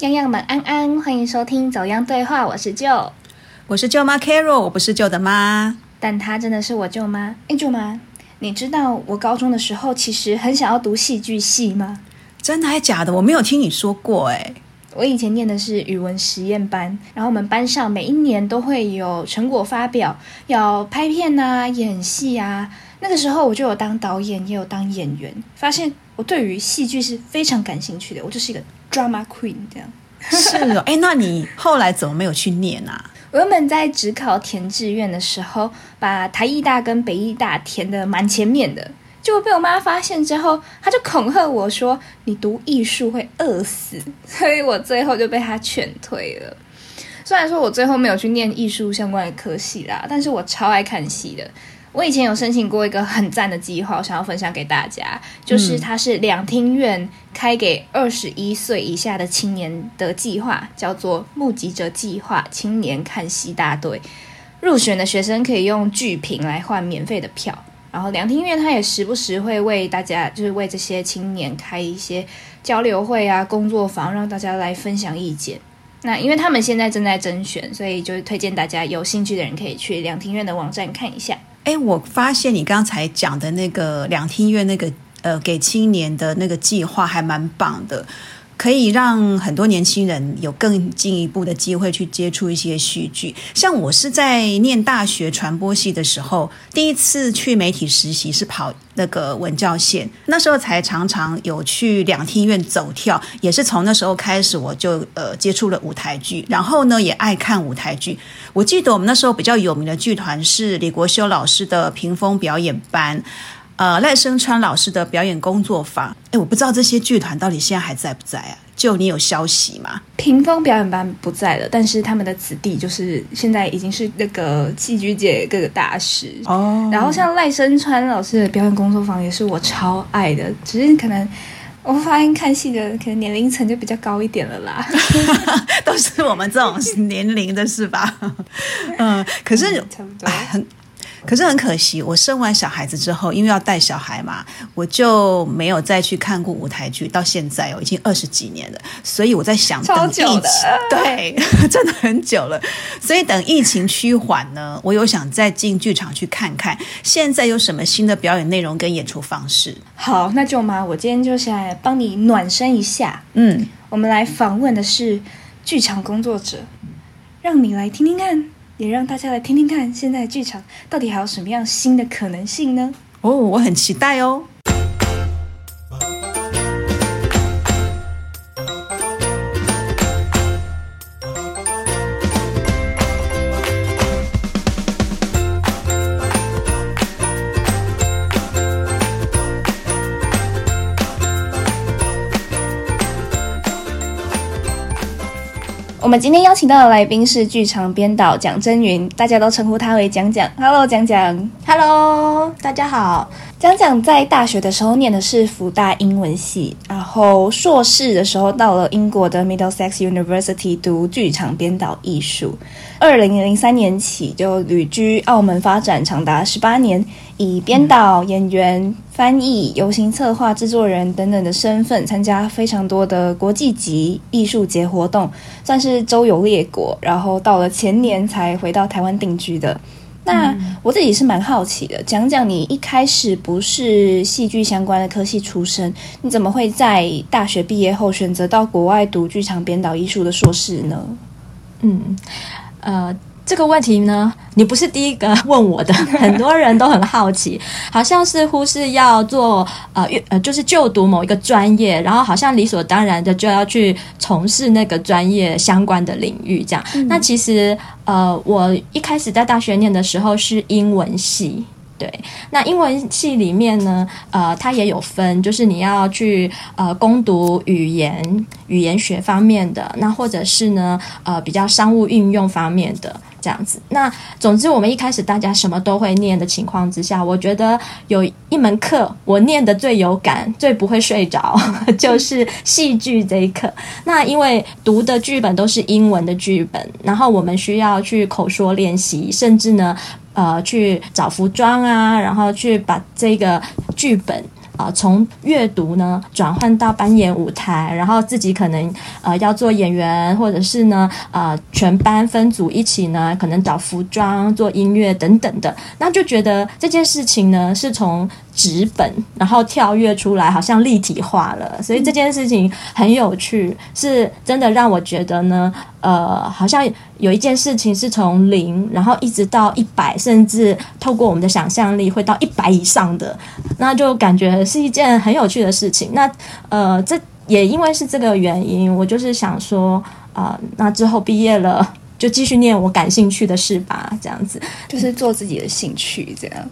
样样们安安，欢迎收听走样对话，我是舅，我是舅妈 Carol，我不是舅的妈，但她真的是我舅妈。哎，舅妈，你知道我高中的时候其实很想要读戏剧系吗？真的还假的？我没有听你说过哎。我以前念的是语文实验班，然后我们班上每一年都会有成果发表，要拍片啊、演戏啊。那个时候我就有当导演，也有当演员，发现我对于戏剧是非常感兴趣的，我就是一个。Drama Queen 这样是哦，哎，那你后来怎么没有去念啊？我原本在只考填志愿的时候，把台艺大跟北艺大填的蛮前面的，结果被我妈发现之后，她就恐吓我说：“你读艺术会饿死。”所以我最后就被她劝退了。虽然说我最后没有去念艺术相关的科系啦，但是我超爱看戏的。我以前有申请过一个很赞的计划，我想要分享给大家，就是它是两厅院开给二十一岁以下的青年的计划，叫做“目击者计划”青年看戏大队。入选的学生可以用剧评来换免费的票，然后两厅院它也时不时会为大家，就是为这些青年开一些交流会啊、工作坊，让大家来分享意见。那因为他们现在正在甄选，所以就推荐大家有兴趣的人可以去两厅院的网站看一下。哎，我发现你刚才讲的那个两厅院那个呃给青年的那个计划还蛮棒的。可以让很多年轻人有更进一步的机会去接触一些戏剧。像我是在念大学传播系的时候，第一次去媒体实习是跑那个文教线，那时候才常常有去两厅院走跳，也是从那时候开始我就呃接触了舞台剧，然后呢也爱看舞台剧。我记得我们那时候比较有名的剧团是李国修老师的屏风表演班。呃，赖声川老师的表演工作坊，哎，我不知道这些剧团到底现在还在不在啊？就你有消息吗？屏风表演班不在了，但是他们的子弟就是现在已经是那个戏剧界各个大师哦。然后像赖声川老师的表演工作坊也是我超爱的，只是可能我发现看戏的可能年龄层就比较高一点了啦，都是我们这种年龄的是吧？嗯，可是差不多很。可是很可惜，我生完小孩子之后，因为要带小孩嘛，我就没有再去看过舞台剧。到现在哦，已经二十几年了，所以我在想，等疫情，对，真的很久了。所以等疫情趋缓呢，我有想再进剧场去看看，现在有什么新的表演内容跟演出方式。好，那舅妈，我今天就想来帮你暖身一下。嗯，我们来访问的是剧场工作者，让你来听听看。也让大家来听听看，现在剧场到底还有什么样新的可能性呢？哦，我很期待哦。我们今天邀请到的来宾是剧场编导蒋真云，大家都称呼他为蒋蒋。Hello，蒋蒋。Hello，大家好。蒋蒋在大学的时候念的是福大英文系，然后硕士的时候到了英国的 Middlesex University 读剧场编导艺术。二零零三年起就旅居澳门发展长达十八年。以编导、演员、翻译、游行策划、制作人等等的身份，参加非常多的国际级艺术节活动，算是周游列国。然后到了前年才回到台湾定居的。那我自己是蛮好奇的，讲讲你一开始不是戏剧相关的科系出身，你怎么会在大学毕业后选择到国外读剧场编导艺术的硕士呢？嗯，呃。这个问题呢，你不是第一个问我的，很多人都很好奇，好像似乎是要做呃呃，就是就读某一个专业，然后好像理所当然的就要去从事那个专业相关的领域这样。那其实呃，我一开始在大学念的时候是英文系。对，那英文系里面呢，呃，它也有分，就是你要去呃攻读语言语言学方面的，那或者是呢，呃，比较商务运用方面的这样子。那总之，我们一开始大家什么都会念的情况之下，我觉得有一门课我念的最有感、最不会睡着，就是戏剧这一课。那因为读的剧本都是英文的剧本，然后我们需要去口说练习，甚至呢。呃，去找服装啊，然后去把这个剧本啊从阅读呢转换到扮演舞台，然后自己可能呃要做演员，或者是呢呃全班分组一起呢可能找服装、做音乐等等的，那就觉得这件事情呢是从纸本然后跳跃出来，好像立体化了，所以这件事情很有趣，是真的让我觉得呢呃好像有一件事情是从零然后一直到一百，甚至透过我们的想象力会到一百以上的，那就感觉是一件很有趣的事情。那呃，这也因为是这个原因，我就是想说啊、那之后毕业了就继续念我感兴趣的事吧，这样子。就是做自己的兴趣这样。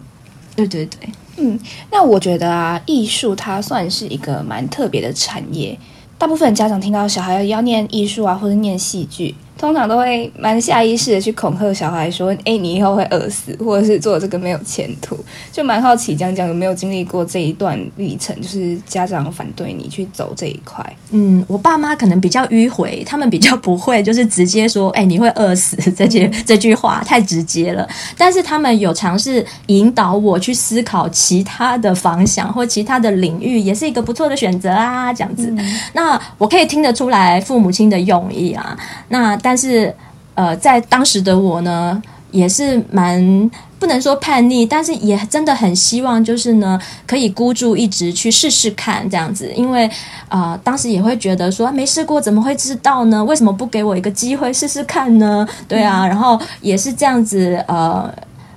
对对对，嗯，那我觉得啊，艺术它算是一个蛮特别的产业。大部分家长听到小孩要念艺术啊，或者念戏剧，通常都会蛮下意识的去恐吓小孩说：“哎，你以后会饿死，或者是做这个没有前途。”就蛮好奇，讲讲有没有经历过这一段历程，就是家长反对你去走这一块。嗯，我爸妈可能比较迂回，他们比较不会，就是直接说“哎、你会饿死”这句 这句话太直接了。但是他们有尝试引导我去思考其他的方向或其他的领域，也是一个不错的选择啊。这样子，那我可以听得出来父母亲的用意啊。那但是呃，在当时的我呢，也是蛮不能说叛逆，但是也真的很希望，就是呢，可以孤注一掷去试试看这样子，因为啊、呃当时也会觉得说没试过怎么会知道呢？为什么不给我一个机会试试看呢？对啊，然后也是这样子，呃，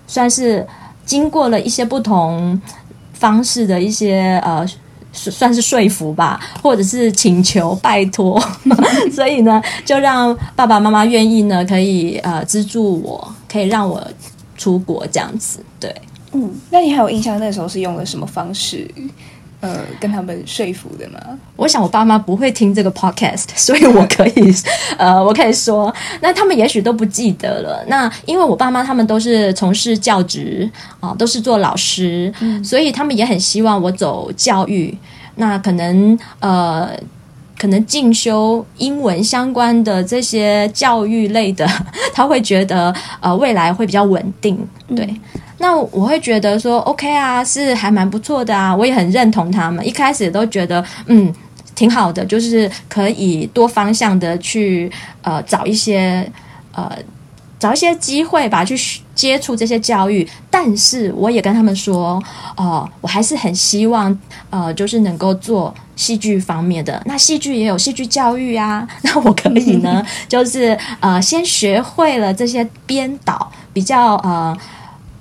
算是经过了一些不同方式的一些呃。算算是说服吧，或者是请求、拜托，所以呢，就让爸爸妈妈愿意呢，可以呃资助我，可以让我出国这样子。对，嗯，那你还有印象那时候是用了什么方式，呃，跟他们说服的吗？我想我爸妈不会听这个 podcast，所以我可以 呃，我可以说，那他们也许都不记得了。那因为我爸妈他们都是从事教职啊、都是做老师，所以他们也很希望我走教育。那可能呃。可能进修英文相关的这些教育类的，他会觉得呃未来会比较稳定，对。那我会觉得说 OK 啊，是还蛮不错的啊，我也很认同他们。一开始都觉得嗯挺好的，就是可以多方向的去呃找一些呃找一些机会吧，去接触这些教育。但是我也跟他们说，哦、我还是很希望呃就是能够做戏剧方面的。那戏剧也有戏剧教育啊，那我可以呢，就是呃先学会了这些编导比较呃。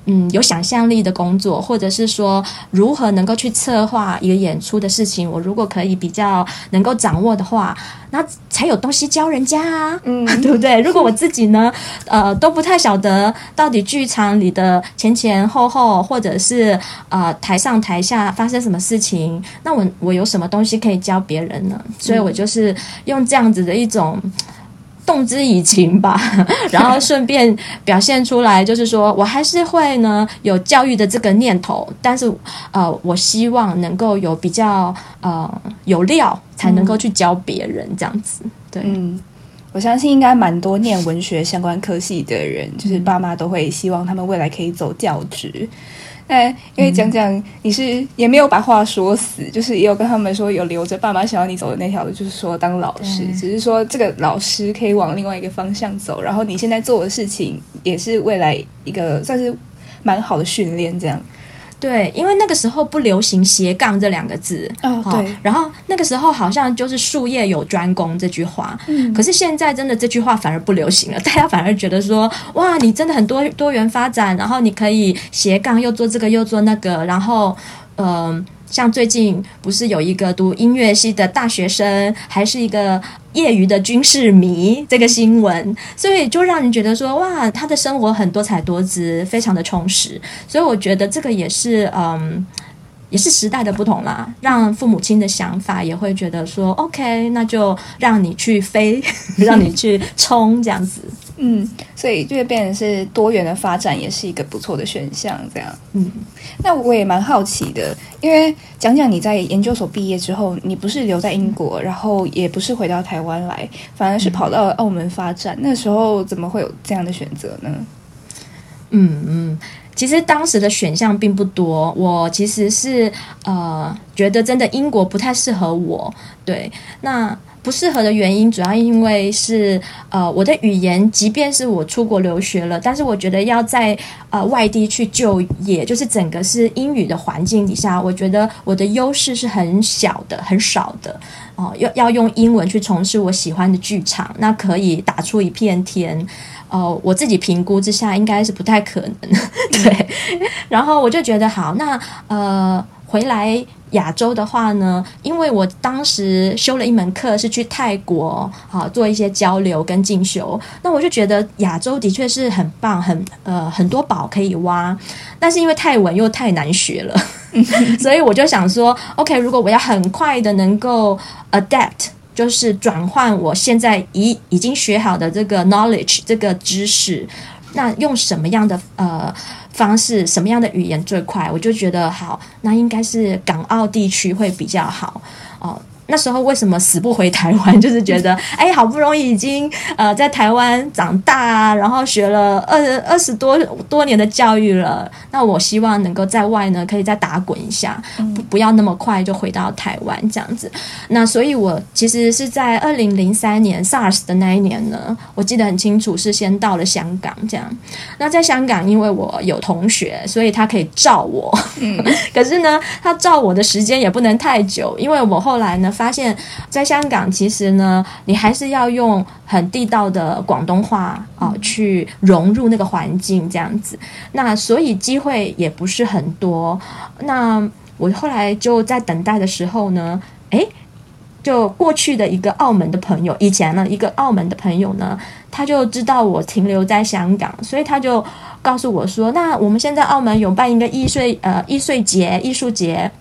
嗯，有想象力的工作，或者是说如何能够去策划一个演出的事情，我如果可以比较能够掌握的话，那才有东西教人家啊，嗯对不 对？如果我自己呢，呃，都不太晓得到底剧场里的前前后后，或者是呃台上台下发生什么事情，那我我有什么东西可以教别人呢？所以我就是用这样子的一种。动之以情吧，然后顺便表现出来，就是说我还是会呢有教育的这个念头，但是呃，我希望能够有比较呃有料，才能够去教别人这样子。对，嗯，我相信应该蛮多念文学相关科系的人，就是爸妈都会希望他们未来可以走教职。那因为讲讲你是也没有把话说死，就是也有跟他们说有留着爸妈想要你走的那条路，就是说当老师，只是说这个老师可以往另外一个方向走，然后你现在做的事情也是未来一个算是蛮好的训练，这样。对，因为那个时候不流行斜杠这两个字。哦对，然后那个时候好像就是术业有专攻这句话，嗯可是现在真的这句话反而不流行了，大家反而觉得说，哇，你真的很多多元发展，然后你可以斜杠又做这个又做那个，然后嗯、像最近不是有一个读音乐系的大学生，还是一个业余的军事迷这个新闻，所以就让人觉得说，哇，他的生活很多彩多姿，非常的充实，所以我觉得这个也是嗯。也是时代的不同啦，让父母亲的想法也会觉得说，OK，那就让你去飞，让你去冲这样子。嗯，所以就会变成是多元的发展，也是一个不错的选项。这样，嗯，那我也蛮好奇的，因为讲讲你在研究所毕业之后，你不是留在英国，然后也不是回到台湾来，反而是跑到澳门发展。那时候怎么会有这样的选择呢？嗯嗯，其实当时的选项并不多，我其实是呃觉得真的英国不太适合我，对，那。不适合的原因，主要因为是呃，我的语言，即便是我出国留学了，但是我觉得要在呃外地去就业，就是整个是英语的环境底下，我觉得我的优势是很小的、很少的哦。要要用英文去从事我喜欢的剧场，那可以打出一片天哦。我自己评估之下，应该是不太可能。对，然后我就觉得好，那呃回来。亚洲的话呢，因为我当时修了一门课是去泰国啊做一些交流跟进修，那我就觉得亚洲的确是很棒，很呃很多宝可以挖，但是因为泰文又太难学了，所以我就想说，OK，如果我要很快的能够 adapt，就是转换我现在已已经学好的这个 knowledge 这个知识，那用什么样的呃？方式什么样的语言最快？我就觉得好，那应该是港澳地区会比较好哦。那时候为什么死不回台湾？就是觉得，哎，好不容易已经呃在台湾长大，啊然后学了二二十多多年的教育了，那我希望能够在外呢，可以再打滚一下，不不要那么快就回到台湾这样子。那所以，我其实是在二零零三年 SARS 的那一年呢，我记得很清楚，是先到了香港这样。那在香港，因为我有同学，所以他可以照我。嗯，可是呢，他照我的时间也不能太久，因为我后来呢。发现，在香港，其实呢，你还是要用很地道的广东话啊，去融入那个环境，这样子。那所以机会也不是很多。那我后来就在等待的时候呢，诶，就过去的一个澳门的朋友，以前呢一个澳门的朋友呢，他就知道我停留在香港，所以他就告诉我说：“那我们现在澳门有办一个艺术呃艺术节，艺术节。”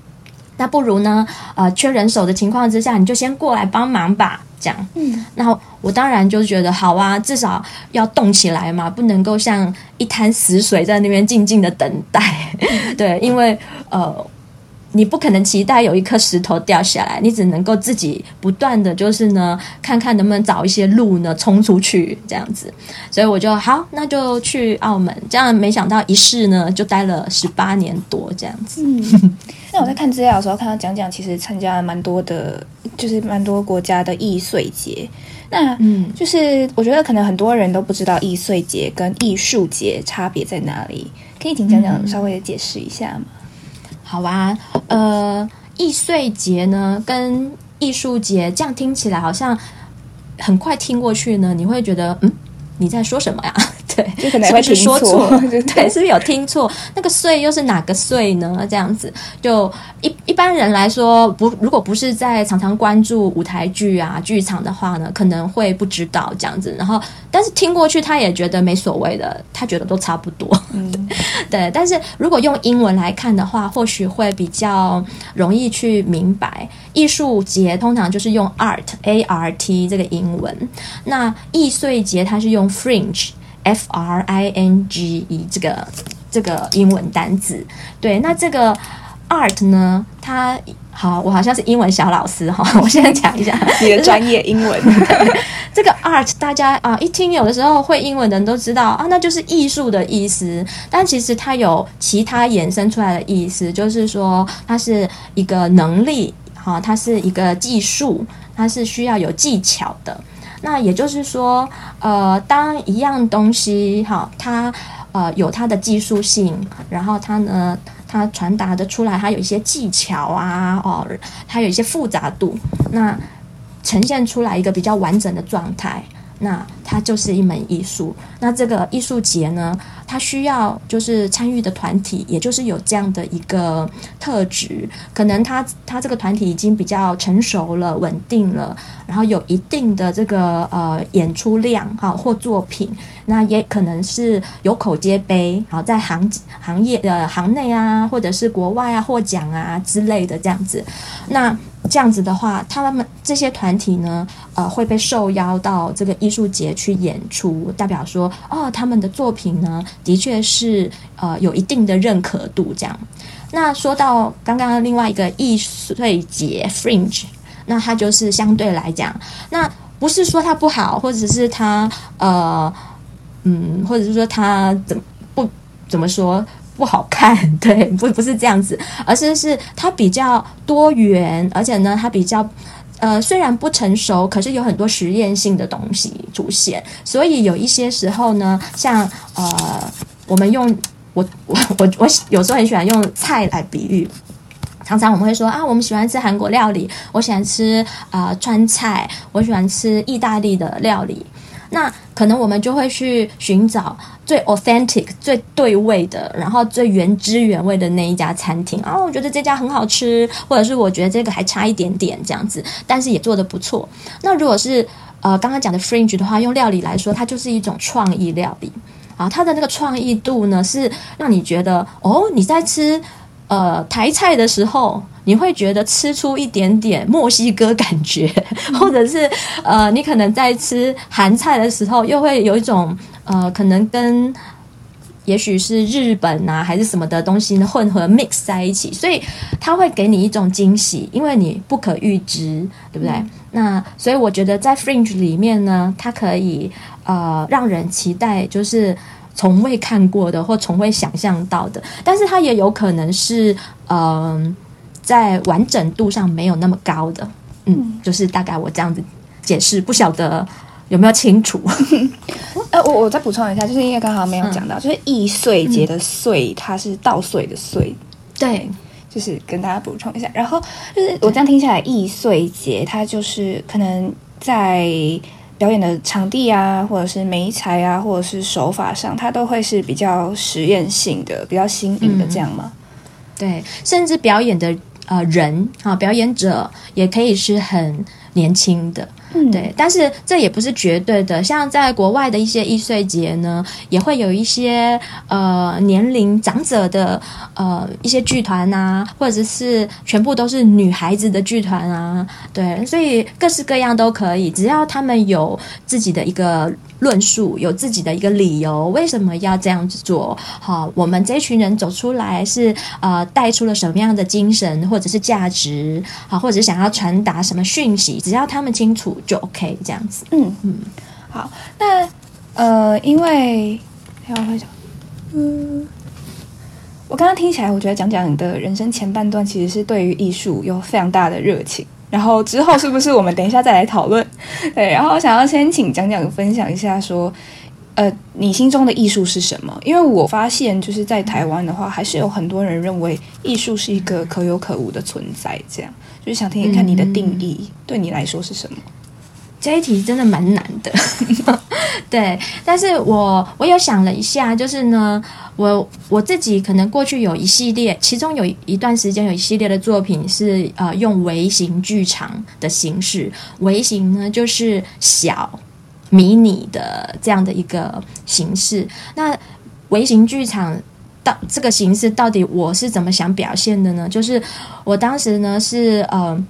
那不如呢？呃，缺人手的情况之下，你就先过来帮忙吧。这样，嗯，那我当然就觉得好啊，至少要动起来嘛，不能够像一滩死水在那边静静的等待。对，因为呃。你不可能期待有一颗石头掉下来，你只能够自己不断的就是呢，看看能不能找一些路呢，冲出去这样子。所以我就好，那就去澳门。这样没想到一试呢，就待了十八年多这样子。嗯，那我在看资料的时候看到讲讲，其实参加了蛮多的，就是蛮多国家的易碎节。那嗯，就是我觉得可能很多人都不知道易碎节跟艺术节差别在哪里，可以请讲讲稍微的解释一下吗？好啊，呃，易碎节呢跟艺术节，这样听起来好像很快听过去呢，你会觉得嗯，你在说什么呀？对，就可能会说错，对，是不是有听错？那个“岁”又是哪个“岁”呢？这样子，就一一般人来说，不，如果不是在常常关注舞台剧啊、剧场的话呢，可能会不知道这样子。然后，但是听过去，他也觉得没所谓的，他觉得都差不多。嗯，对。但是如果用英文来看的话，或许会比较容易去明白。艺术节通常就是用 art a r t 这个英文，那易碎节它是用 fringe。F R I N G E 这个这个英文单字，对，那这个 art 呢？它好，我好像是英文小老师哈，我现在讲一下你的专业英文。这个 art 大家啊一听，有的时候会英文的人都知道啊，那就是艺术的意思。但其实它有其他衍生出来的意思，就是说它是一个能力，哈，它是一个技术，它是需要有技巧的。那也就是说，呃，当一样东西哈，它呃有它的技术性，然后它呢，它传达的出来，它有一些技巧啊，哦，它有一些复杂度，那呈现出来一个比较完整的状态。那它就是一门艺术。那这个艺术节呢，它需要就是参与的团体，也就是有这样的一个特质。可能他他这个团体已经比较成熟了、稳定了，然后有一定的这个呃演出量哈或作品。那也可能是有口皆碑，好在行行业的行内啊，或者是国外啊获奖啊之类的这样子。那这样子的话，他们这些团体呢，呃，会被受邀到这个艺术节去演出，代表说，哦，他们的作品呢，的确是呃有一定的认可度。这样，那说到刚刚另外一个艺术节 Fringe，那它就是相对来讲，那不是说它不好，或者是它呃，嗯，或者是说它怎不怎么说不好看？对，不不是这样子，而是是它比较多元，而且呢，它比较。呃，虽然不成熟，可是有很多实验性的东西出现，所以有一些时候呢，像呃，我们用我我我我有时候很喜欢用菜来比喻，常常我们会说啊，我们喜欢吃韩国料理，我喜欢吃啊川菜，我喜欢吃意大利的料理。那可能我们就会去寻找最 authentic、最对味的，然后最原汁原味的那一家餐厅啊，我觉得这家很好吃，或者是我觉得这个还差一点点这样子，但是也做的不错。那如果是呃刚刚讲的 fringe 的话，用料理来说，它就是一种创意料理啊，它的那个创意度呢，是让你觉得哦，你在吃。呃，台菜的时候，你会觉得吃出一点点墨西哥感觉，或者是呃，你可能在吃韩菜的时候，又会有一种呃，可能跟也许是日本啊，还是什么的东西呢混合 mix 在一起，所以它会给你一种惊喜，因为你不可预知，对不对？那所以我觉得在 Fringe 里面呢，它可以呃让人期待，就是。从未看过的或从未想象到的，但是它也有可能是，嗯，在完整度上没有那么高的，嗯，就是大概我这样子解释，不晓得有没有清楚？呃，我我再补充一下，就是因为刚好没有讲到，就是易碎节的碎，它是稻穗的穗，对，就是跟大家补充一下。然后就是我这样听下来，易碎节它就是可能在。表演的场地啊，或者是媒材啊，或者是手法上，它都会是比较实验性的、比较新颖的这样吗？对，甚至表演的呃人啊，表演者也可以是很年轻的。对，但是这也不是绝对的。像在国外的一些易碎节呢，也会有一些呃年龄长者的呃一些剧团啊，或者是全部都是女孩子的剧团啊。对，所以各式各样都可以，只要他们有自己的一个。论述有自己的一个理由，为什么要这样子做？好，我们这群人走出来是呃带出了什么样的精神或者是价值？好，或者是想要传达什么讯息？只要他们清楚就 OK，这样子。嗯嗯，好，那呃，因为要会想，嗯，我刚刚听起来，我觉得讲讲你的人生前半段其实是对于艺术有非常大的热情。然后之后是不是我们等一下再来讨论？对，然后想要先请讲讲分享一下，说，呃，你心中的艺术是什么？因为我发现就是在台湾的话，还是有很多人认为艺术是一个可有可无的存在，这样就是想听听看你的定义，对你来说是什么？这一题真的蛮难的，对，但是我我有想了一下，就是呢，我我自己可能过去有一系列，其中有一段时间有一系列的作品是呃用微型剧场的形式，微型呢就是小迷你的这样的一个形式。那微型剧场到这个形式到底我是怎么想表现的呢？就是我当时呢是呃，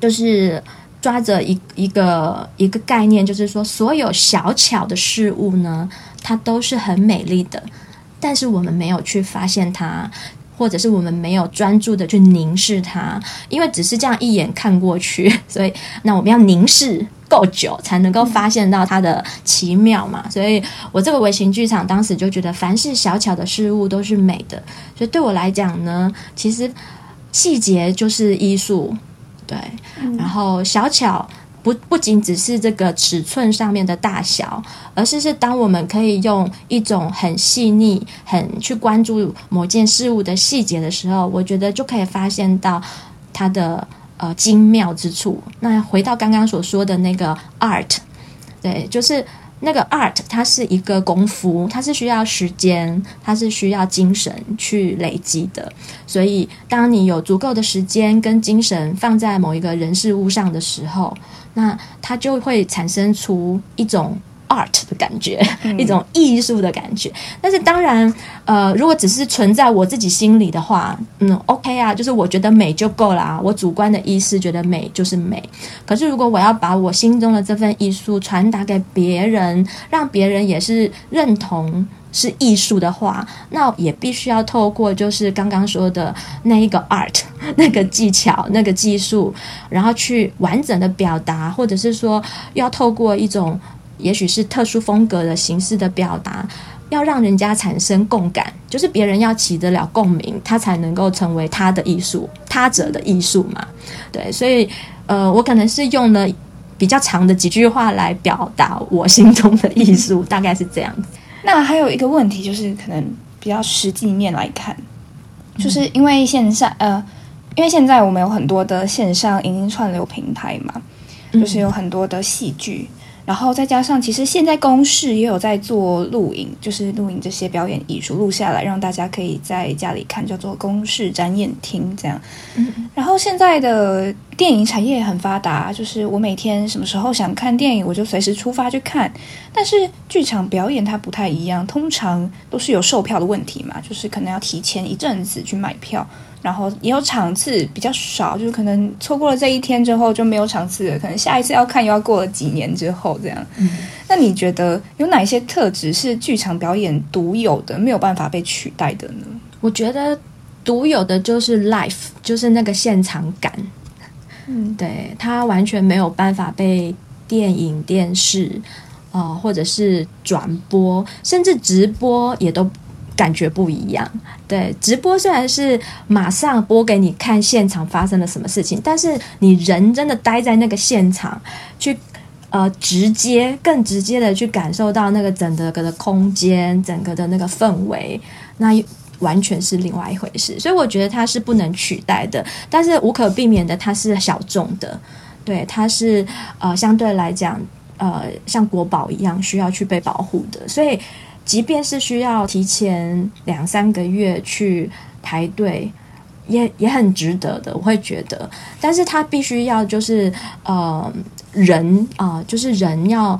就是。抓着一一个一个概念，就是说，所有小巧的事物呢，它都是很美丽的，但是我们没有去发现它，或者是我们没有专注的去凝视它，因为只是这样一眼看过去，所以那我们要凝视够久，才能够发现到它的奇妙嘛。所以我这个微型剧场当时就觉得，凡是小巧的事物都是美的，所以对我来讲呢，其实细节就是艺术。对，然后小巧不不仅只是这个尺寸上面的大小，而是是当我们可以用一种很细腻、很去关注某件事物的细节的时候，我觉得就可以发现到它的呃精妙之处。那回到刚刚所说的那个 art，对，就是。那个 art 它是一个功夫，它是需要时间，它是需要精神去累积的。所以，当你有足够的时间跟精神放在某一个人事物上的时候，那它就会产生出一种。Art 的感觉，一种艺术的感觉。但是当然，呃，如果只是存在我自己心里的话，嗯，OK 啊，就是我觉得美就够了啊。我主观的意思觉得美就是美。可是如果我要把我心中的这份艺术传达给别人，让别人也是认同是艺术的话，那也必须要透过就是刚刚说的那一个 art 那个技巧那个技术，然后去完整的表达，或者是说要透过一种。也许是特殊风格的形式的表达，要让人家产生共感，就是别人要起得了共鸣，他才能够成为他的艺术，他者的艺术嘛。对，所以呃，我可能是用了比较长的几句话来表达我心中的艺术，大概是这样子。那还有一个问题就是，可能比较实际面来看，就是因为线上呃，因为现在我们有很多的线上影音串流平台嘛，就是有很多的戏剧，然后再加上其实现在公视也有在做录影，就是录影这些表演艺术录下来，让大家可以在家里看，叫做公视展演厅这样。嗯然后现在的电影产业也很发达，就是我每天什么时候想看电影，我就随时出发去看。但是剧场表演它不太一样，通常都是有售票的问题嘛，就是可能要提前一阵子去买票，然后也有场次比较少，就是可能错过了这一天之后就没有场次了，可能下一次要看又要过了几年之后这样。嗯那你觉得有哪些特质是剧场表演独有的，没有办法被取代的呢？我觉得独有的就是 life，就是那个现场感。嗯，对，它完全没有办法被电影、电视，呃，或者是转播，甚至直播也都感觉不一样。对，直播虽然是马上播给你看现场发生了什么事情，但是你人真的待在那个现场去。呃，直接更直接的去感受到那个整个的空间，整个的那个氛围，那完全是另外一回事。所以我觉得它是不能取代的，但是无可避免的，它是小众的，对，它是呃相对来讲，呃像国宝一样需要去被保护的。所以，即便是需要提前两三个月去排队。也也很值得的，我会觉得，但是他必须要就是呃人啊、就是人要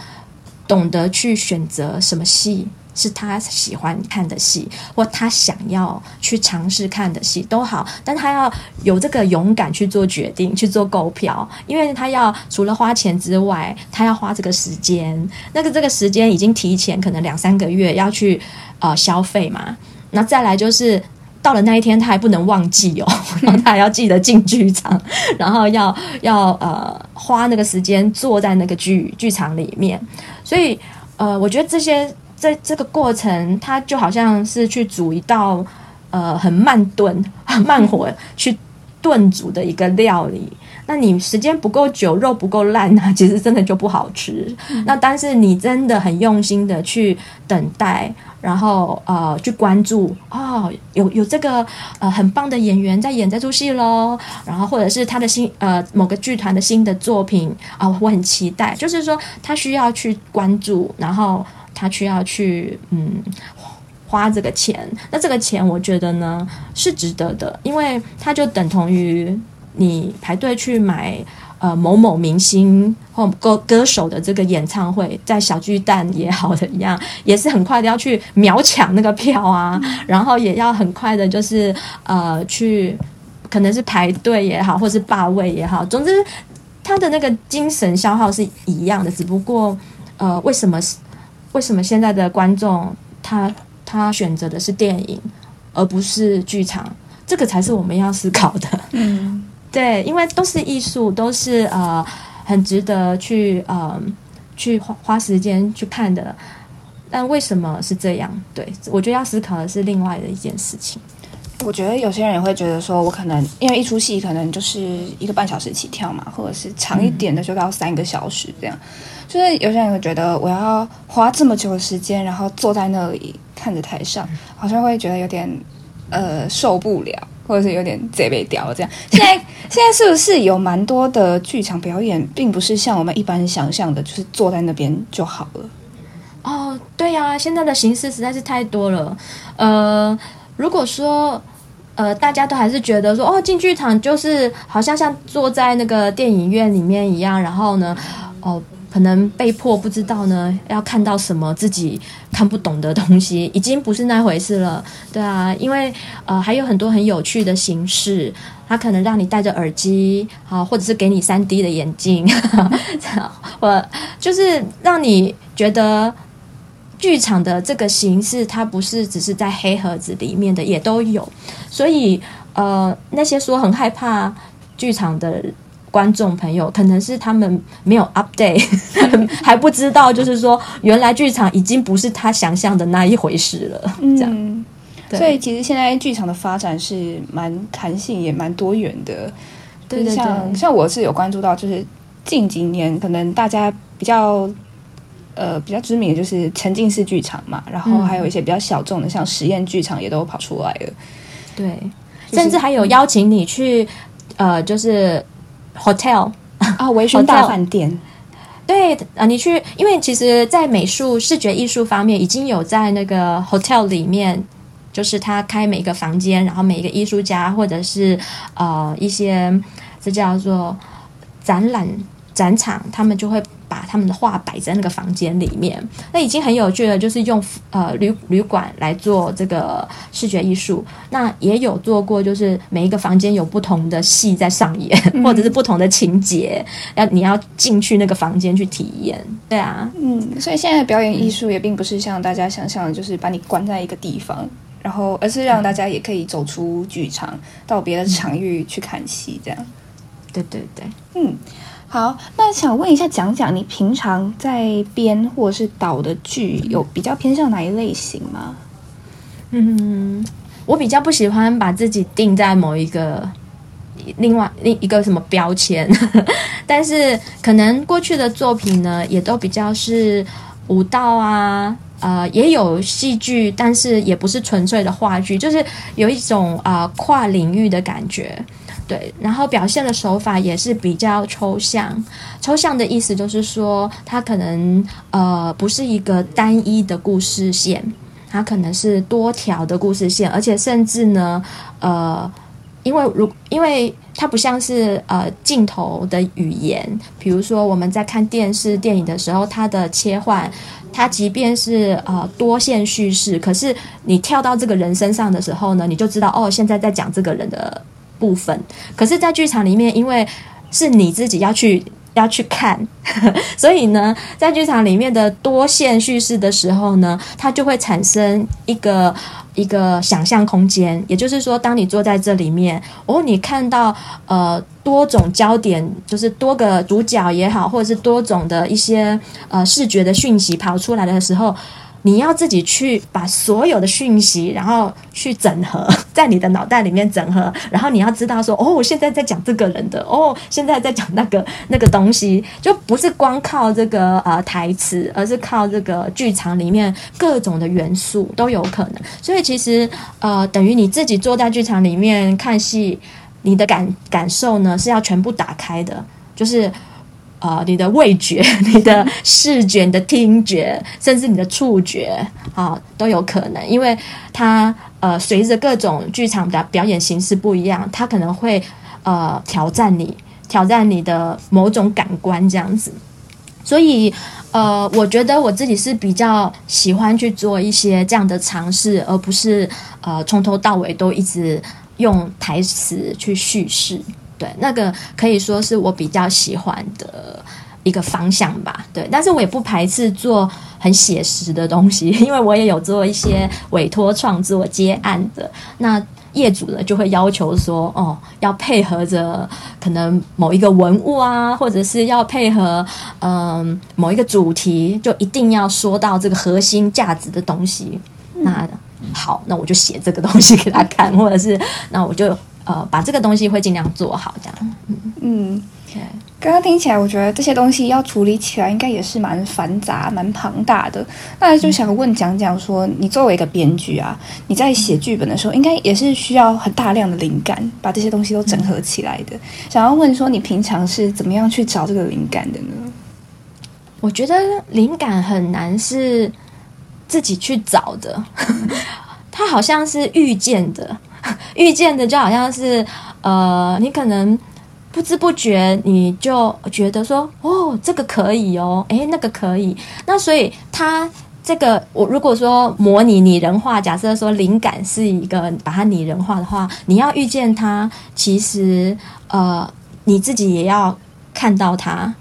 懂得去选择什么戏是他喜欢看的戏，或他想要去尝试看的戏都好，但他要有这个勇敢去做决定，去做购票，因为他要除了花钱之外，他要花这个时间，那个这个时间已经提前可能两三个月要去呃消费嘛，那再来就是。到了那一天，他还不能忘记哦，然 后他还要记得进剧场，然后要要呃花那个时间坐在那个剧剧场里面，所以呃，我觉得这些在这个过程，它就好像是去煮一道呃很慢炖、很慢火去炖煮的一个料理。那你时间不够久，肉不够烂啊，其实真的就不好吃。那但是你真的很用心的去等待。然后呃，去关注哦，有有这个呃很棒的演员在演这出戏喽，然后或者是他的新呃某个剧团的新的作品啊、我很期待。就是说他需要去关注，然后他需要去嗯花这个钱。那这个钱我觉得呢是值得的，因为它就等同于你排队去买。呃，某某明星或歌歌手的这个演唱会，在小巨蛋也好的一样，也是很快的要去秒抢那个票啊，然后也要很快的，就是呃去，可能是排队也好，或是霸位也好，总之他的那个精神消耗是一样的，只不过呃，为什么为什么现在的观众他他选择的是电影而不是剧场？这个才是我们要思考的。嗯。对，因为都是艺术，都是呃很值得去呃去花花时间去看的。但为什么是这样？对我觉得要思考的是另外的一件事情。我觉得有些人也会觉得说，我可能因为一出戏可能就是一个半小时起跳嘛，或者是长一点的就到三个小时这样。就是有些人会觉得我要花这么久的时间，然后坐在那里看着台上，好像会觉得有点呃受不了。或者是有点贼被掉这样，现在现在是不是有蛮多的剧场表演，并不是像我们一般想象的，就是坐在那边就好了？哦，对呀，现在的形式实在是太多了。呃，如果说呃大家都还是觉得说哦进剧场就是好像像坐在那个电影院里面一样，然后呢，哦。可能被迫不知道呢，要看到什么自己看不懂的东西，已经不是那回事了，对啊，因为呃还有很多很有趣的形式，它可能让你戴着耳机，好，或者是给你三 D 的眼镜，或就是让你觉得剧场的这个形式，它不是只是在黑盒子里面的，也都有，所以呃那些说很害怕剧场的。观众朋友，可能是他们没有 update，还不知道，就是说原来剧场已经不是他想象的那一回事了。这样，嗯，所以其实现在剧场的发展是蛮弹性，也蛮多元的。对对就是像像我是有关注到，就是近几年可能大家比较呃比较知名的就是沉浸式剧场嘛，然后嗯还有一些比较小众的，像实验剧场也都跑出来了。对，就是甚至还有邀请你去，呃，就是 hotel。啊，维宣大饭店，对，啊，你去，因为其实，在美术、视觉艺术方面，已经有在那个 hotel 里面，就是他开每个房间，然后每一个艺术家或者是呃一些这叫做展览展场，他们就会把他们的画摆在那个房间里面。那已经很有趣了，就是用呃旅旅馆来做这个视觉艺术。那也有做过，就是每一个房间有不同的戏在上演，或者是不同的情节，要你要进去那个房间去体验。对啊，嗯，所以现在的表演艺术也并不是像大家想象的，就是把你关在一个地方，然后而是让大家也可以走出剧场，到别的场域去看戏，这样。对对对。嗯，好，那想问一下，讲讲你平常在编或者是导的剧，有比较偏向哪一类型吗？嗯，我比较不喜欢把自己定在某一个另外另一个什么标签，但是可能过去的作品呢，也都比较是舞蹈啊。呃，也有戏剧，但是也不是纯粹的话剧，就是有一种啊、呃跨领域的感觉，对。然后表现的手法也是比较抽象，抽象的意思就是说，它可能呃不是一个单一的故事线，它可能是多条的故事线，而且甚至呢，呃，因为如因为它不像是呃镜头的语言，比如说我们在看电视电影的时候，它的切换，它即便是呃多线叙事，可是你跳到这个人身上的时候呢，你就知道哦，现在在讲这个人的部分。可是，在剧场里面，因为是你自己要去要去看，所以呢，在剧场里面的多线叙事的时候呢，它就会产生一个一个想象空间。也就是说，当你坐在这里面，哦，你看到呃多种焦点，就是多个主角也好，或者是多种的一些呃视觉的讯息跑出来的时候。你要自己去把所有的讯息，然后去整合 在你的脑袋里面整合，然后你要知道说，哦，我现在在讲这个人的，哦，现在在讲那个那个东西，就不是光靠这个呃台词，而是靠这个剧场里面各种的元素都有可能。所以其实呃，等于你自己坐在剧场里面看戏，你的感感受呢是要全部打开的，就是。呃，你的味觉、你的视觉、你的听觉，甚至你的触觉啊、都有可能，因为它呃，随着各种剧场的表演形式不一样，它可能会呃挑战你，挑战你的某种感官这样子。所以呃，我觉得我自己是比较喜欢去做一些这样的尝试，而不是呃从头到尾都一直用台词去叙事。对，那个可以说是我比较喜欢的一个方向吧。对，但是我也不排斥做很写实的东西，因为我也有做一些委托创作接案的。那业主呢就会要求说，哦，要配合着可能某一个文物啊，或者是要配合嗯、某一个主题，就一定要说到这个核心价值的东西。那好，那我就写这个东西给他看，或者是那我就呃把这个东西会尽量做好，这样。嗯，对。刚刚听起来，我觉得这些东西要处理起来，应该也是蛮繁杂、蛮庞大的。那就想问讲讲说，你作为一个编剧啊，你在写剧本的时候，应该也是需要很大量的灵感，把这些东西都整合起来的。想要问说，你平常是怎么样去找这个灵感的呢？我觉得灵感很难是自己去找的，它好像是遇见的，遇见的就好像是呃，你可能不知不觉你就觉得说，哦，这个可以哦，诶，那个可以，那所以它。这个我如果说模拟拟人化，假设说灵感是一个把它拟人化的话，你要遇见它，其实呃你自己也要看到它，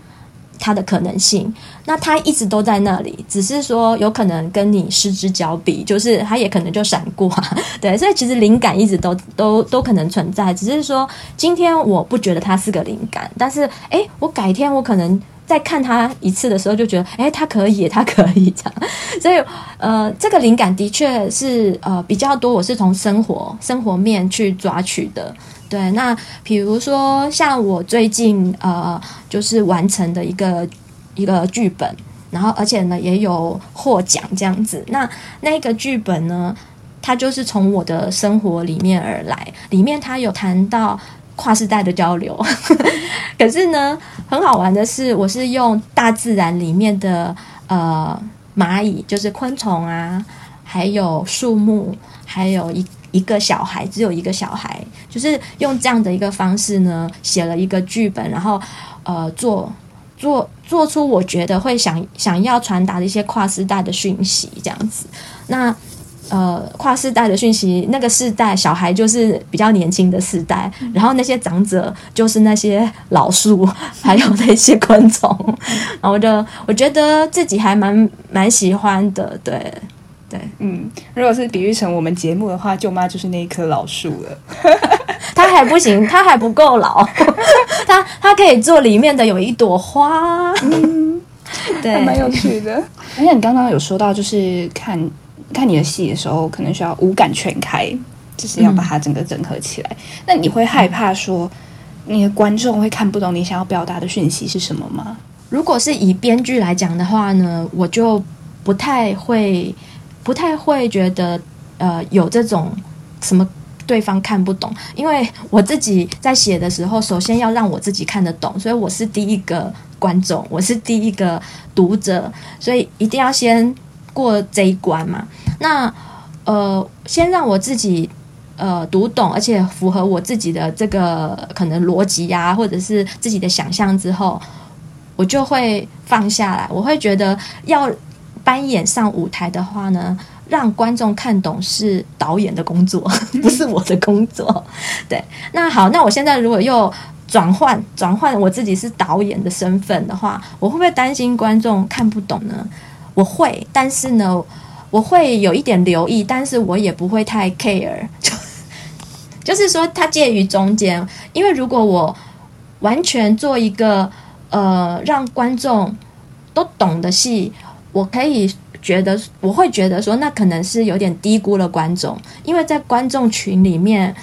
它的可能性。那它一直都在那里，只是说有可能跟你失之交臂，就是它也可能就闪过。对，所以其实灵感一直都都都可能存在，只是说今天我不觉得它是个灵感，但是诶，我改天我可能。在看他一次的时候，就觉得，哎，他可以，他可以这样。所以，呃，这个灵感的确是呃比较多，我是从生活生活面去抓取的。对，那比如说像我最近呃就是完成的一个一个剧本，然后而且呢也有获奖这样子。那那个剧本呢，它就是从我的生活里面而来，里面它有谈到。跨世代的交流，可是呢，很好玩的是，我是用大自然里面的呃蚂蚁，就是昆虫啊，还有树木，还有一一个小孩，只有一个小孩，就是用这样的一个方式呢，写了一个剧本，然后呃做做做出我觉得会想想要传达的一些跨世代的讯息，这样子，那。呃，跨世代的讯息，那个世代小孩就是比较年轻的世代，然后那些长者就是那些老树，还有那些昆虫，然后就我觉得自己还蛮蛮喜欢的，对对，嗯，如果是比喻成我们节目的话，舅妈就是那一棵老树了，它还不行，它还不够老，它它可以做里面的有一朵花，嗯，对，蛮有趣的。而且你刚刚有说到，就是看。看你的戏的时候，可能需要五感全开，就是要把它整个整合起来。那你会害怕说，你的观众会看不懂你想要表达的讯息是什么吗？如果是以编剧来讲的话呢，我就不太会，不太会觉得呃有这种什么对方看不懂，因为我自己在写的时候，首先要让我自己看得懂，所以我是第一个观众，我是第一个读者，所以一定要先。过这一关嘛？那呃，先让我自己呃读懂，而且符合我自己的这个可能逻辑呀，或者是自己的想象之后，我就会放下来。我会觉得要扮演上舞台的话呢，让观众看懂是导演的工作，不是我的工作。对，那好，那我现在如果又转换转换我自己是导演的身份的话，我会不会担心观众看不懂呢？我会，但是呢，我会有一点留意，但是我也不会太 care，就 就是说，它介于中间。因为如果我完全做一个呃让观众都懂的戏，我可以觉得，我会觉得说，那可能是有点低估了观众，因为在观众群里面，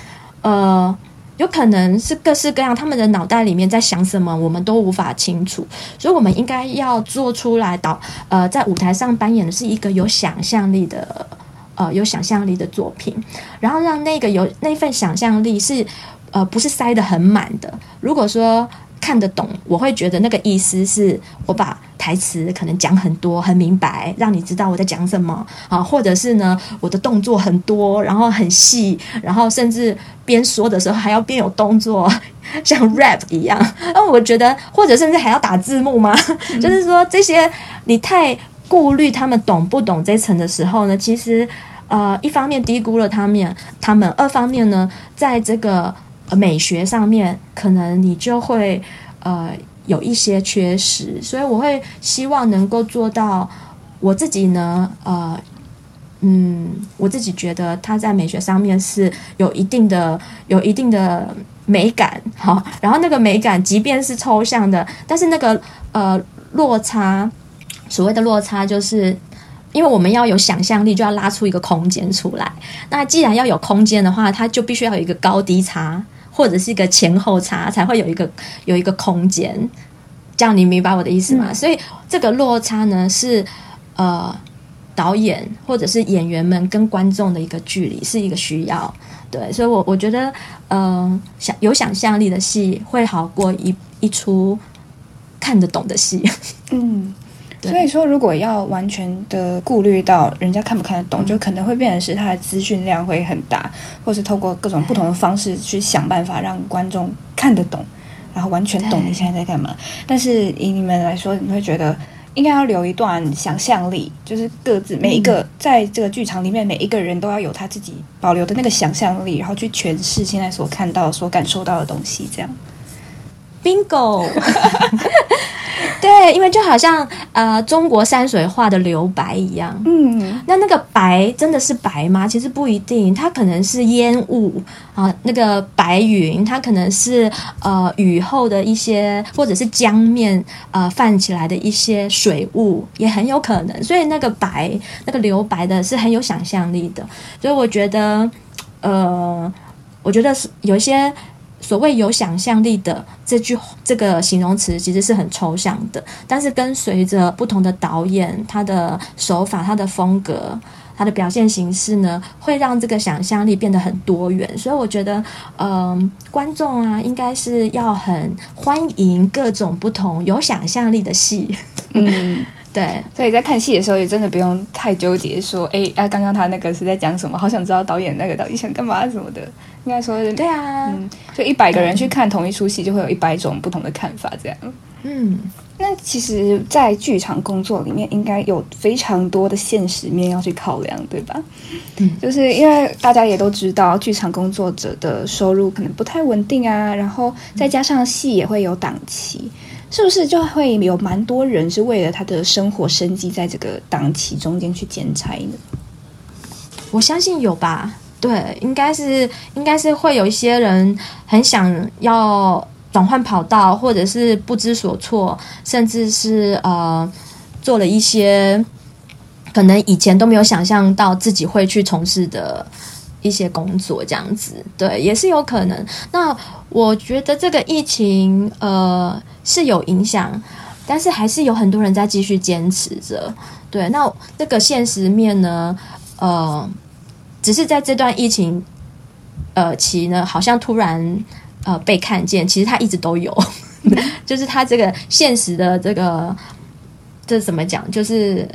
呃。有可能是各式各样，他们的脑袋里面在想什么，我们都无法清楚。所以，我们应该要做出来导呃，在舞台上扮演的是一个有想象力的呃有想象力的作品，然后让那个有那份想象力是呃不是塞得很满的。如果说。看得懂，我会觉得那个意思是我把台词可能讲很多很明白，让你知道我在讲什么啊，或者是呢，我的动作很多，然后很细，然后甚至边说的时候还要边有动作，像 rap 一样。那我觉得，或者甚至还要打字幕吗？就是说这些你太顾虑他们懂不懂这层的时候呢，其实呃，一方面低估了他们，他们二方面呢，在这个。美学上面，可能你就会呃有一些缺失，所以我会希望能够做到我自己呢，呃，嗯，我自己觉得他在美学上面是有一定的、有一定的美感，好，然后那个美感，即便是抽象的，但是那个呃落差，所谓的落差，就是因为我们要有想象力，就要拉出一个空间出来。那既然要有空间的话，它就必须要有一个高低差。或者是一个前后差，才会有一个有一个空间，这样你明白我的意思吗？所以这个落差呢，是呃导演或者是演员们跟观众的一个距离，是一个需要。对，所以我我觉得，嗯，想有想象力的戏会好过一一出看得懂的戏。嗯。所以说，如果要完全的顾虑到人家看不看得懂，就可能会变成是他的资讯量会很大，或是透过各种不同的方式去想办法让观众看得懂，然后完全懂你现在在干嘛。但是以你们来说，你会觉得应该要留一段想象力，就是各自每一个在这个剧场里面每一个人都要有他自己保留的那个想象力，然后去诠释现在所看到、所感受到的东西。这样，bingo。对，因为就好像呃中国山水画的留白一样。嗯，那那个白真的是白吗？其实不一定，它可能是烟雾啊，那个白云，它可能是呃雨后的一些，或者是江面呃泛起来的一些水雾，也很有可能。所以那个白，那个留白的是很有想象力的。所以我觉得，呃，我觉得是有一些。所谓有想象力的这句这个形容词其实是很抽象的，但是跟随着不同的导演他的手法、他的风格、他的表现形式呢，会让这个想象力变得很多元。所以我觉得，嗯，观众啊，应该是要很欢迎各种不同有想象力的戏。嗯，对，所以在看戏的时候也真的不用太纠结，说，哎，啊，刚刚他那个是在讲什么？好想知道导演那个到底想干嘛什么的。应该说，对啊，嗯，就一百个人去看同一出戏，就会有一百种不同的看法，这样。嗯，那其实，在剧场工作里面，应该有非常多的现实面要去考量，对吧？嗯，就是因为大家也都知道，剧场工作者的收入可能不太稳定啊，然后再加上戏也会有档期，是不是就会有蛮多人是为了他的生活生计，在这个档期中间去兼差呢？我相信有吧。对，应该是应该是会有一些人很想要转换跑道，或者是不知所措，甚至是呃做了一些可能以前都没有想象到自己会去从事的一些工作，这样子，对，也是有可能。那我觉得这个疫情呃是有影响，但是还是有很多人在继续坚持着。对，那这个现实面呢，呃。只是在这段疫情，呃期呢，好像突然呃被看见，其实他一直都有，就是他这个现实的这个，这怎么讲？就是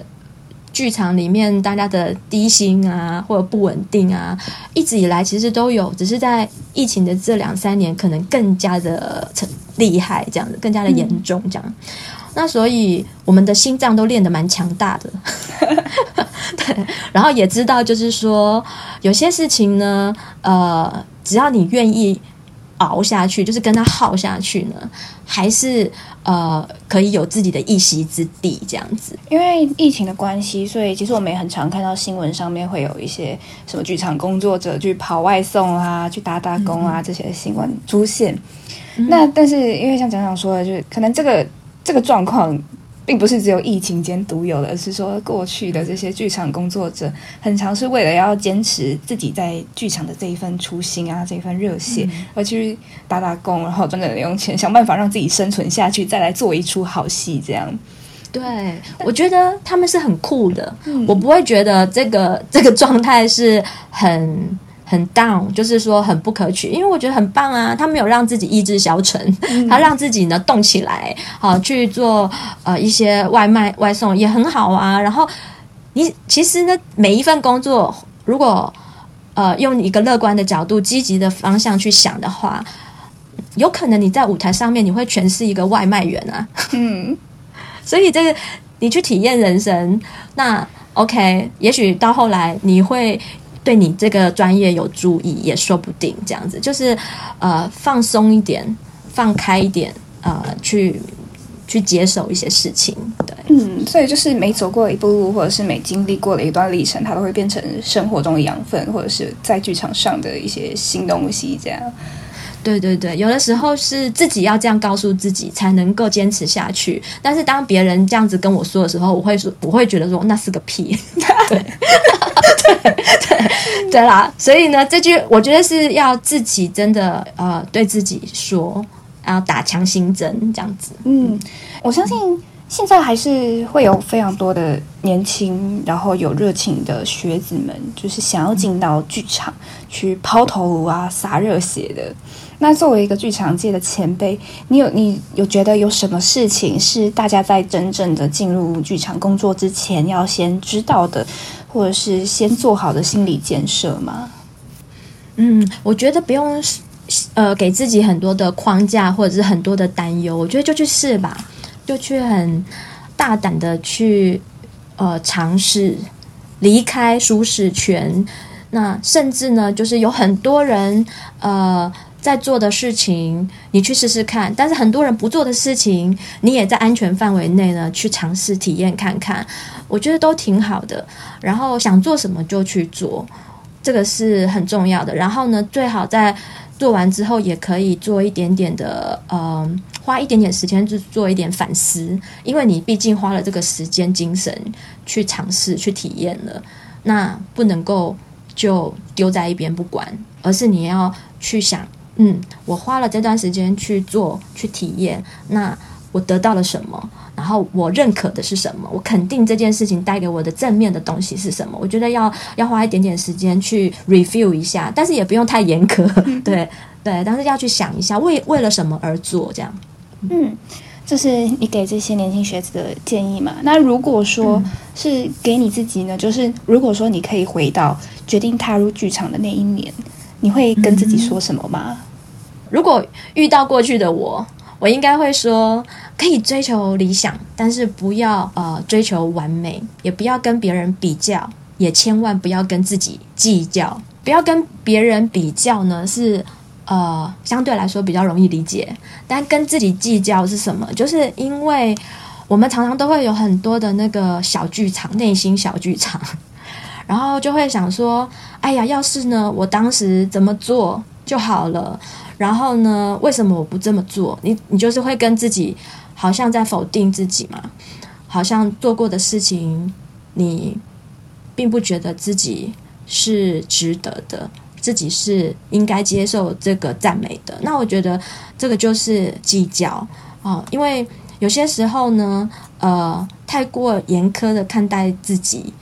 剧场里面大家的低薪啊，或者不稳定啊，一直以来其实都有，只是在疫情的这两三年，可能更加的厉害，这样子，更加的严重，这样。那所以我们的心脏都练得蛮强大的，对，然后也知道就是说有些事情呢，呃，只要你愿意熬下去，就是跟他耗下去呢，还是呃可以有自己的一席之地这样子。因为疫情的关系，所以其实我们也很常看到新闻上面会有一些什么剧场工作者去跑外送啊，去打打工啊这些新闻出现。那但是因为像蒋蒋说的，就是可能这个。这个状况并不是只有疫情间独有的，而是说过去的这些剧场工作者，很常是为了要坚持自己在剧场的这一份初心啊，这一份热血，而去打打工，然后赚点零用钱，想办法让自己生存下去，再来做一出好戏。这样，对我觉得他们是很酷的，我不会觉得这个 这个状态是很。很 down，就是说很不可取，因为我觉得很棒啊，他没有让自己意志消沉，他让自己呢动起来，好去做呃一些外卖外送也很好啊。然后你其实呢每一份工作，如果呃用一个乐观的角度、积极的方向去想的话，有可能你在舞台上面你会诠释一个外卖员啊。嗯，所以这个你去体验人生，那 OK，也许到后来你会。对你这个专业有注意也说不定，这样子就是呃放松一点，放开一点，呃去去接受一些事情，对，嗯，所以就是每走过一步路，或者是每经历过的一段历程，它都会变成生活中的养分，或者是在剧场上的一些新东西，这样。对对对，有的时候是自己要这样告诉自己，才能够坚持下去。但是当别人这样子跟我说的时候，我会说，我会觉得说那是个屁。对对对对啦，所以呢，这句我觉得是要自己真的呃对自己说，然后打强心针这样子。嗯，我相信现在还是会有非常多的年轻，然后有热情的学子们，就是想要进到剧场去抛头颅啊、洒热血的。那作为一个剧场界的前辈，你有你有觉得有什么事情是大家在真正的进入剧场工作之前要先知道的，或者是先做好的心理建设吗？嗯，我觉得不用呃给自己很多的框架或者是很多的担忧，我觉得就去试吧，就去很大胆的去呃尝试离开舒适圈。那甚至呢，就是有很多人呃。在做的事情，你去试试看；但是很多人不做的事情，你也在安全范围内呢去尝试体验看看，我觉得都挺好的。然后想做什么就去做，这个是很重要的。然后呢，最好在做完之后也可以做一点点的，嗯，花一点点时间去做一点反思，因为你毕竟花了这个时间、精神去尝试、去体验了，那不能够就丢在一边不管，而是你要去想。嗯，我花了这段时间去做、去体验，那我得到了什么？然后我认可的是什么？我肯定这件事情带给我的正面的东西是什么？我觉得要要花一点点时间去 review 一下，但是也不用太严苛，对对，但是要去想一下为为了什么而做，这样。嗯，这是你给这些年轻学子的建议嘛？那如果说是给你自己呢？就是如果说你可以回到决定踏入剧场的那一年。你会跟自己说什么吗？如果遇到过去的我，我应该会说：可以追求理想，但是不要呃追求完美，也不要跟别人比较，也千万不要跟自己计较。不要跟别人比较呢，是呃相对来说比较容易理解。但跟自己计较是什么？就是因为我们常常都会有很多的那个小剧场，内心小剧场。然后就会想说：“哎呀，要是呢，我当时怎么做就好了。然后呢，为什么我不这么做？你你就是会跟自己好像在否定自己嘛？好像做过的事情，你并不觉得自己是值得的，自己是应该接受这个赞美的。那我觉得这个就是计较啊，因为有些时候呢，呃，太过严苛的看待自己。”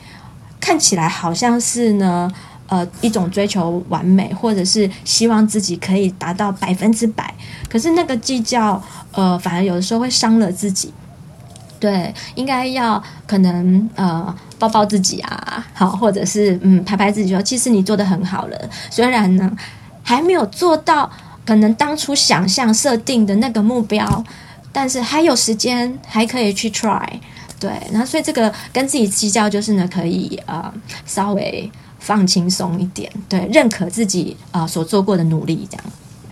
看起来好像是呢，呃，一种追求完美，或者是希望自己可以达到百分之百。可是那个计较，呃，反而有的时候会伤了自己。对，应该要可能呃抱抱自己啊，好，或者是嗯拍拍自己说，其实你做的很好了。虽然呢还没有做到可能当初想象设定的那个目标，但是还有时间，还可以去 try。对，那所以这个跟自己计较，就是呢，可以呃稍微放轻松一点，对，认可自己啊所做过的努力，这样。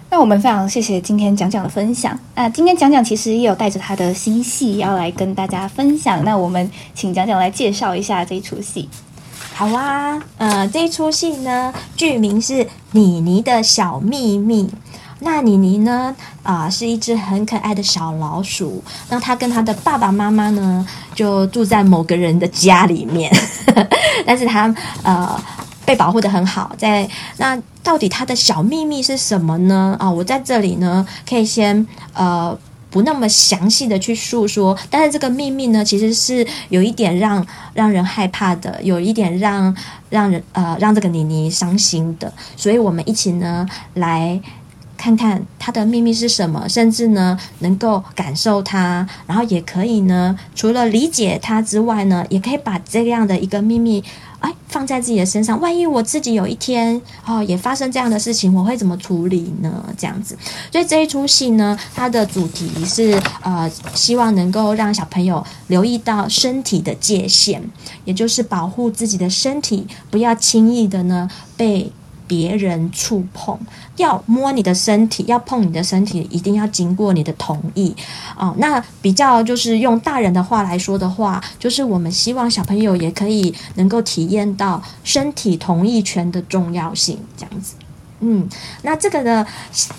那我们非常谢谢今天讲讲的分享。那今天讲讲其实也有带着他的新戏要来跟大家分享。那我们请讲讲来介绍一下这一出戏。好啊，呃，这一出戏呢，剧名是《妮妮的小秘密》。那妮妮呢？啊，是一只很可爱的小老鼠。那它跟它的爸爸妈妈呢，就住在某个人的家里面。但是它呃被保护的很好。在那到底它的小秘密是什么呢？啊，我在这里呢，可以先呃不那么详细的去诉说。但是这个秘密呢，其实是有一点让让人害怕的，有一点让让人呃让这个妮妮伤心的。所以我们一起呢来。看看他的秘密是什么，甚至呢能够感受它，然后也可以呢，除了理解它之外呢，也可以把这样的一个秘密，哎，放在自己的身上。万一我自己有一天哦也发生这样的事情，我会怎么处理呢？这样子，所以这一出戏呢，它的主题是呃，希望能够让小朋友留意到身体的界限，也就是保护自己的身体，不要轻易的呢被。别人触碰，要摸你的身体，要碰你的身体，一定要经过你的同意哦。那比较就是用大人的话来说的话，就是我们希望小朋友也可以能够体验到身体同意权的重要性，这样子。嗯，那这个的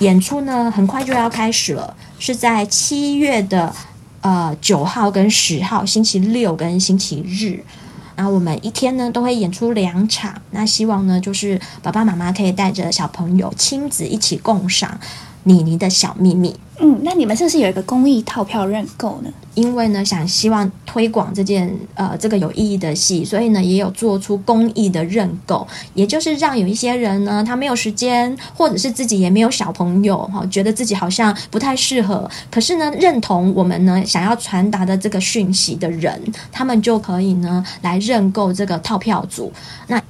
演出呢，很快就要开始了，是在七月的呃九号跟十号，星期六跟星期日。然后我们一天呢都会演出两场，那希望呢就是爸爸妈妈可以带着小朋友亲子一起共赏。妮妮的小秘密。嗯，那你们是不是有一个公益套票认购呢？因为呢，想希望推广这件呃这个有意义的戏，所以呢也有做出公益的认购，也就是让有一些人呢他没有时间，或者是自己也没有小朋友哈，觉得自己好像不太适合，可是呢认同我们呢想要传达的这个讯息的人，他们就可以呢来认购这个套票组，那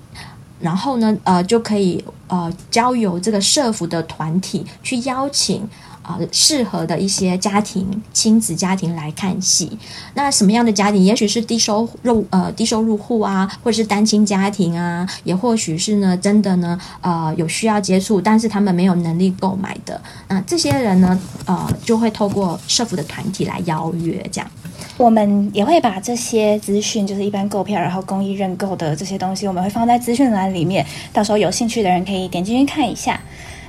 然后呢呃就可以呃交由这个社服的团体去邀请。啊适合的一些家庭亲子家庭来看戏。那什么样的家庭？也许是低收入呃低收入户啊，或者是单亲家庭啊，也或许是呢真的呢呃有需要接触，但是他们没有能力购买的。那这些人呢呃就会透过社服的团体来邀约这样。我们也会把这些资讯，就是一般购票然后公益认购的这些东西，我们会放在资讯栏里面，到时候有兴趣的人可以点进去看一下。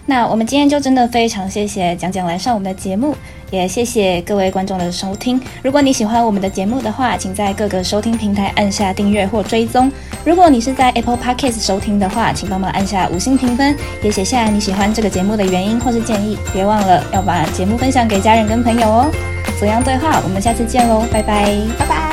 那我们今天就真的非常谢谢蒋蒋来上我们的节目，也谢谢各位观众的收听。如果你喜欢我们的节目的话，请在各个收听平台按下订阅或追踪。如果你是在 Apple Podcast 收听的话，请帮忙按下五星评分，也写下你喜欢这个节目的原因或是建议。别忘了要把节目分享给家人跟朋友哦。怎样对话，我们下次见喽，拜拜，拜拜。